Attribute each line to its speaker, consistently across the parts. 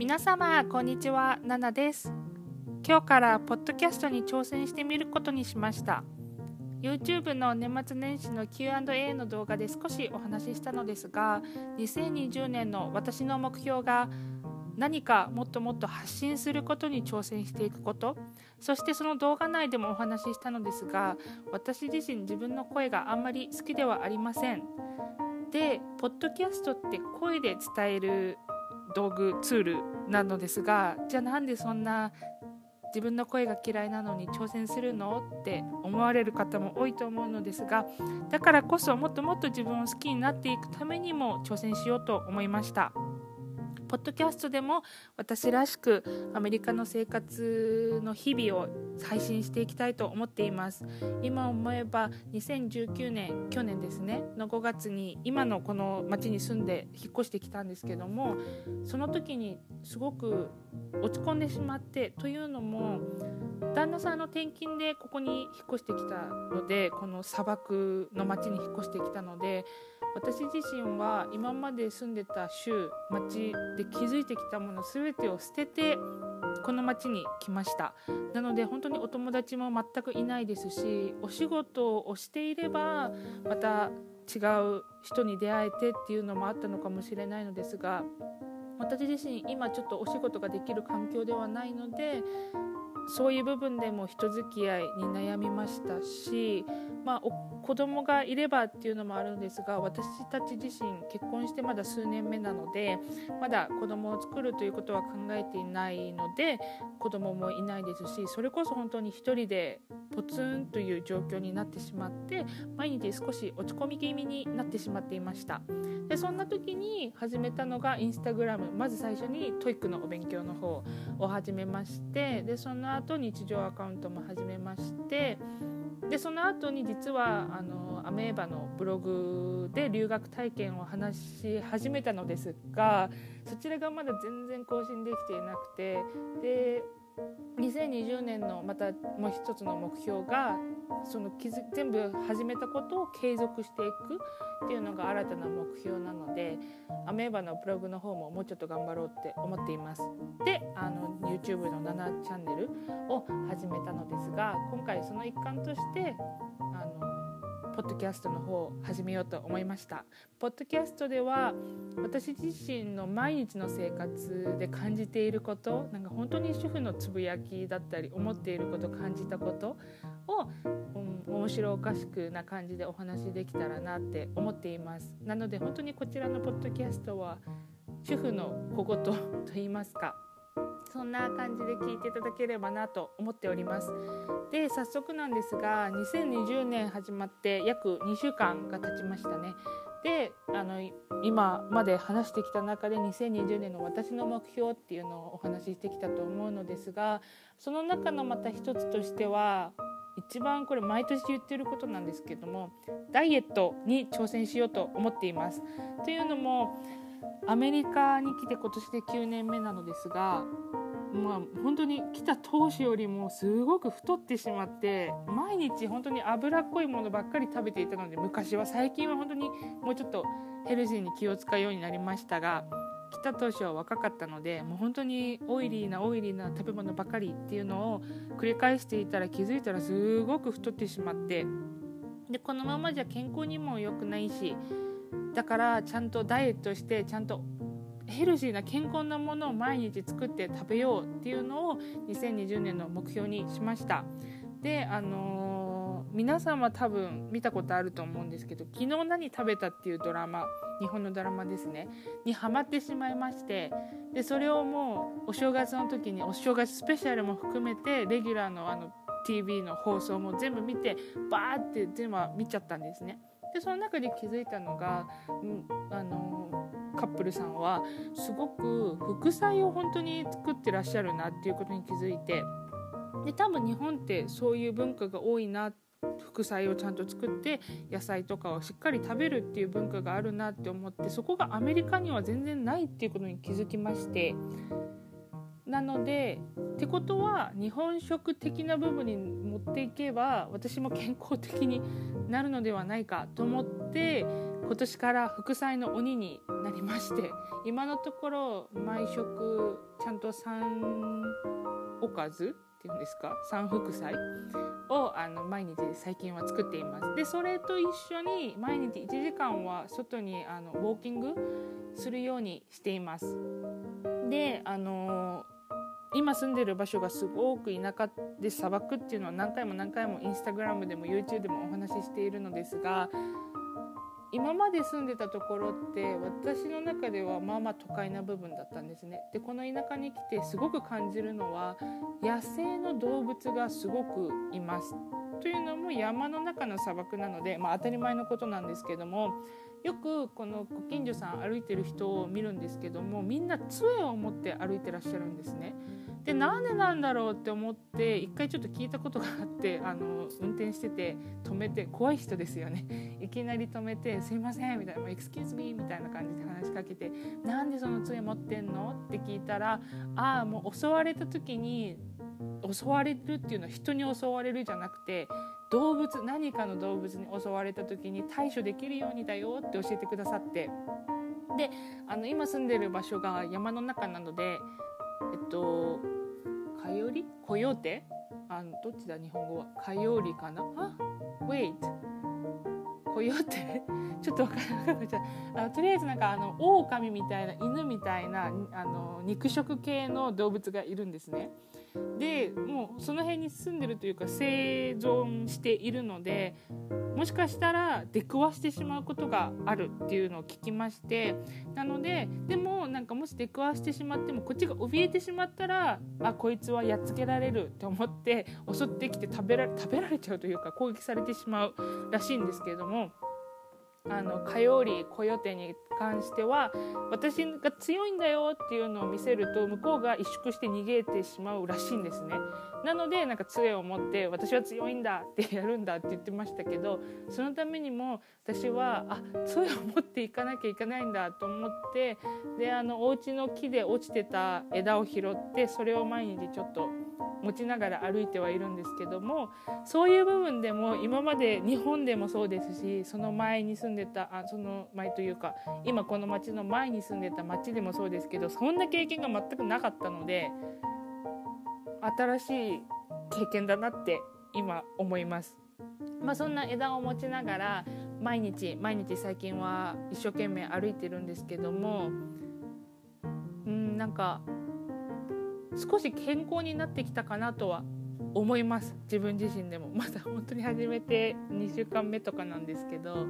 Speaker 1: 皆様こんにちは。ナナです。今日からポッドキャストに挑戦してみることにしました。YouTube の年末年始の Q&A の動画で少しお話ししたのですが2020年の私の目標が何かもっともっと発信することに挑戦していくことそしてその動画内でもお話ししたのですが私自身自分の声があんまり好きではありません。でポッドキャストって声で伝える道具ツールなのですがじゃあなんでそんな自分の声が嫌いなのに挑戦するの？って思われる方も多いと思うのですがだからこそもっともっと自分を好きになっていくためにも挑戦しようと思いました。ポッドキャストでも私らしくアメリカの生活の日々を配信していきたいと思っています。今思えば2019年去年ですね。の5月に今のこの町に住んで引っ越してきたんですけどもその時にすごく落ち込んでしまってというのも旦那さんの転勤でここに引っ越してきたのでこの砂漠の町に引っ越してきたので私自身は今まで住んでた州町で築いてきたもの全てを捨ててこの町に来ました。なので本当にお友達も全くいないですしお仕事をしていればまた違う人に出会えてっていうのもあったのかもしれないのですが私自身今ちょっとお仕事ができる環境ではないのでそういう部分でも人付き合いに悩みましたし、まあ、子供がいればっていうのもあるんですが私たち自身結婚してまだ数年目なのでまだ子供を作るということは考えていないので子供もいないですしそれこそ本当に一人でポツンという状況になってしまって毎日少し落ち込み気味になってしまっていました。でそんな時に始めたのがインスタグラム。まず最初に TOEIC のお勉強の方を始めましてでその後日常アカウントも始めましてでその後に実はあのアメーバのブログで留学体験を話し始めたのですがそちらがまだ全然更新できていなくてで2020年のまたもう一つの目標がその全部始めたことを継続していくっていうのが新たな目標なのでアメーバのブログの方ももうちょっと頑張ろうって思っています。であの YouTube の7チャンネルを始めたのですが今回その一環としてあのポッドキャストの方を始めようと思いました。ポッドキャストでは私自身の毎日の生活で感じていることなんか本当に主婦のつぶやきだったり思っていること感じたことを、うん、面白おかしくな感じでお話できたらなって思っています。なので本当にこちらのポッドキャストは主婦の小言と言いますかそんな感じで聞いていただければなと思っておりますで早速なんですが2020年始まって約2週間が経ちましたねであの今まで話してきた中で2020年の私の目標っていうのをお話ししてきたと思うのですがその中のまた一つとしては一番これ毎年言ってることなんですけどもダイエットに挑戦しようと思っています。というのもアメリカに来て今年で9年目なのですがまあ、本当に来た当初よりもすごく太ってしまって毎日本当に脂っこいものばっかり食べていたので昔は最近は本当にもうちょっとヘルシーに気を使うようになりましたが来た当初は若かったのでもう本当にオイリーなオイリーな食べ物ばかりっていうのを繰り返していたら気づいたらすごく太ってしまってでこのままじゃ健康にも良くないしだからちゃんとダイエットしてちゃんとヘルシーな健康なものを毎日作って食べようっていうのを2020年の目標にしましたであのー、皆さんは多分見たことあると思うんですけど「昨日何食べた?」っていうドラマ日本のドラマですねにハマってしまいましてでそれをもうお正月の時にお正月スペシャルも含めてレギュラーのあの TV の放送も全部見てバーって全部見ちゃったんですね。でその中で気づいたのが、うん、あのカップルさんはすごく副菜を本当に作ってらっしゃるなっていうことに気づいてで多分日本ってそういう文化が多いな副菜をちゃんと作って野菜とかをしっかり食べるっていう文化があるなって思ってそこがアメリカには全然ないっていうことに気づきましてなのでってことは日本食的な部分に持っていけば私も健康的になるのではないかと思って今年から副菜の鬼になりまして今のところ毎食ちゃんと3おかずっていうんですか3副菜をあの毎日最近は作っています。でそれと一緒に毎日1時間は外にあのウォーキングするようにしています。であの今住んでる場所がすごく田舎で砂漠っていうのは何回も何回もインスタグラムでも YouTube でもお話ししているのですが今まで住んでたところって私の中ではまあまあ都会な部分だったんですね。でこの田舎に来てすごく感じるのは野生の動物がすごくいます。というのも山の中の砂漠なので、まあ、当たり前のことなんですけどもよくこのご近所さん歩いてる人を見るんですけどもみんな杖を持って歩いてらっしゃるんですね。でなんでなんだろうって思って一回ちょっと聞いたことがあってあの運転してて止めて怖い人ですよね いきなり止めて「すいません」みたいな「エクスキューズミー」みたいな感じで話しかけて「なんでその杖持ってんの?」って聞いたら「ああもう襲われた時に襲われるっていうのは人に襲われるじゃなくて動物何かの動物に襲われた時に対処できるようにだよって教えてくださって。であの今住んでる場所が山の中なのでえっとかよりコヨーテ？あのどっちだ？日本語は。かよりかな？あ wait コヨーテ？ちょっと分からなくなっちゃうあのとりあえずなんかあの狼みたいな犬みたいなあの肉食系の動物がいるんですね。でもうその辺に住んでるというか生存しているのでもしかしたら出くわしてしまうことがあるっていうのを聞きましてなのででもなんかもし出くわしてしまってもこっちが怯えてしまったらあこいつはやっつけられると思って襲ってきて食べられ食べられちゃうというか攻撃されてしまうらしいんですけれども。あの火曜日コヨテに関しては私が強いんだよっていうのを見せると向こうが萎縮して逃げてしまうらしいんですね。なのでなんか杖を持って私は強いんだってやるんだって言ってましたけどそのためにも私はあ杖を持っていかなきゃいけないんだと思ってであのお家の木で落ちてた枝を拾ってそれを毎日ちょっと持ちながら歩いてはいるんですけどもそういう部分でも今まで日本でもそうですしその前に住んでたあその前というか今この町の前に住んでた町でもそうですけどそんな経験が全くなかったので新しい経験だなって今思います。まあ、そんな枝を持ちながら毎日毎日最近は一生懸命歩いてるんですけどもうんなんか少し健康になってきたかなとは思います。自分自身でも。まだ本当に始めて2週間目とかなんですけど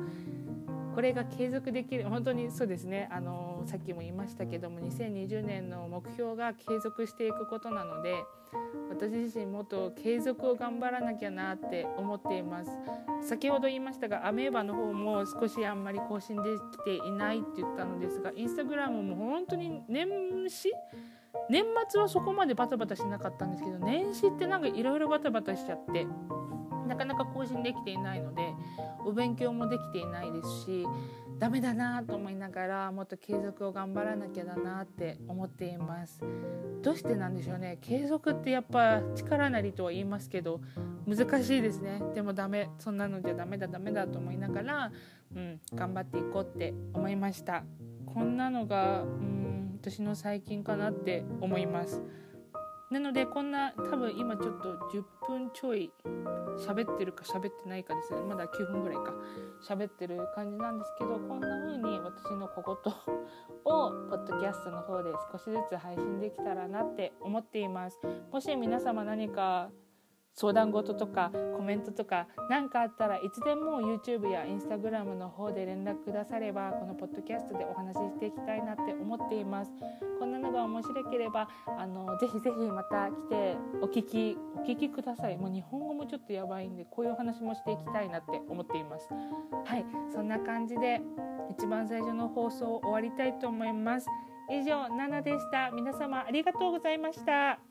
Speaker 1: これが継続できる。本当にそうですね。あのさっきも言いましたけども2020年の目標が継続していくことなので私自身もっと継続を頑張らなきゃなって思っています。先ほど言いましたがアメーバの方も少しあんまり更新できていないって言ったのですがインスタグラムも本当に年始年末はそこまでバタバタしなかったんですけど年始ってなんかいろいろバタバタしちゃってなかなか更新できていないのでお勉強もできていないですしダメだなと思いながらもっと継続を頑張らなきゃだなって思っています。どうしてなんでしょうね。継続ってやっぱ力なりとは言いますけど難しいですね。でもダメ。そんなのじゃダメだダメだと思いながら、うん、頑張っていこうって思いました。こんなのが、うん私の最近かなって思います。なのでこんな多分今ちょっと10分ちょい喋ってるか喋ってないかですね。まだ9分ぐらいか。喋ってる感じなんですけどこんな風に私の小言をポッドキャストの方で少しずつ配信できたらなって思っています。もし皆様何か相談事とかコメントとか何かあったらいつでも YouTube や Instagram の方で連絡くださればこのポッドキャストでお話ししていきたいなって思っています。こんなのが面白ければあのぜひぜひまた来てお聞きお聞きください。もう日本語もちょっとやばいんでこういうお話もしていきたいなって思っています。はいそんな感じで一番最初の放送を終わりたいと思います。以上ナナでした。皆様ありがとうございました。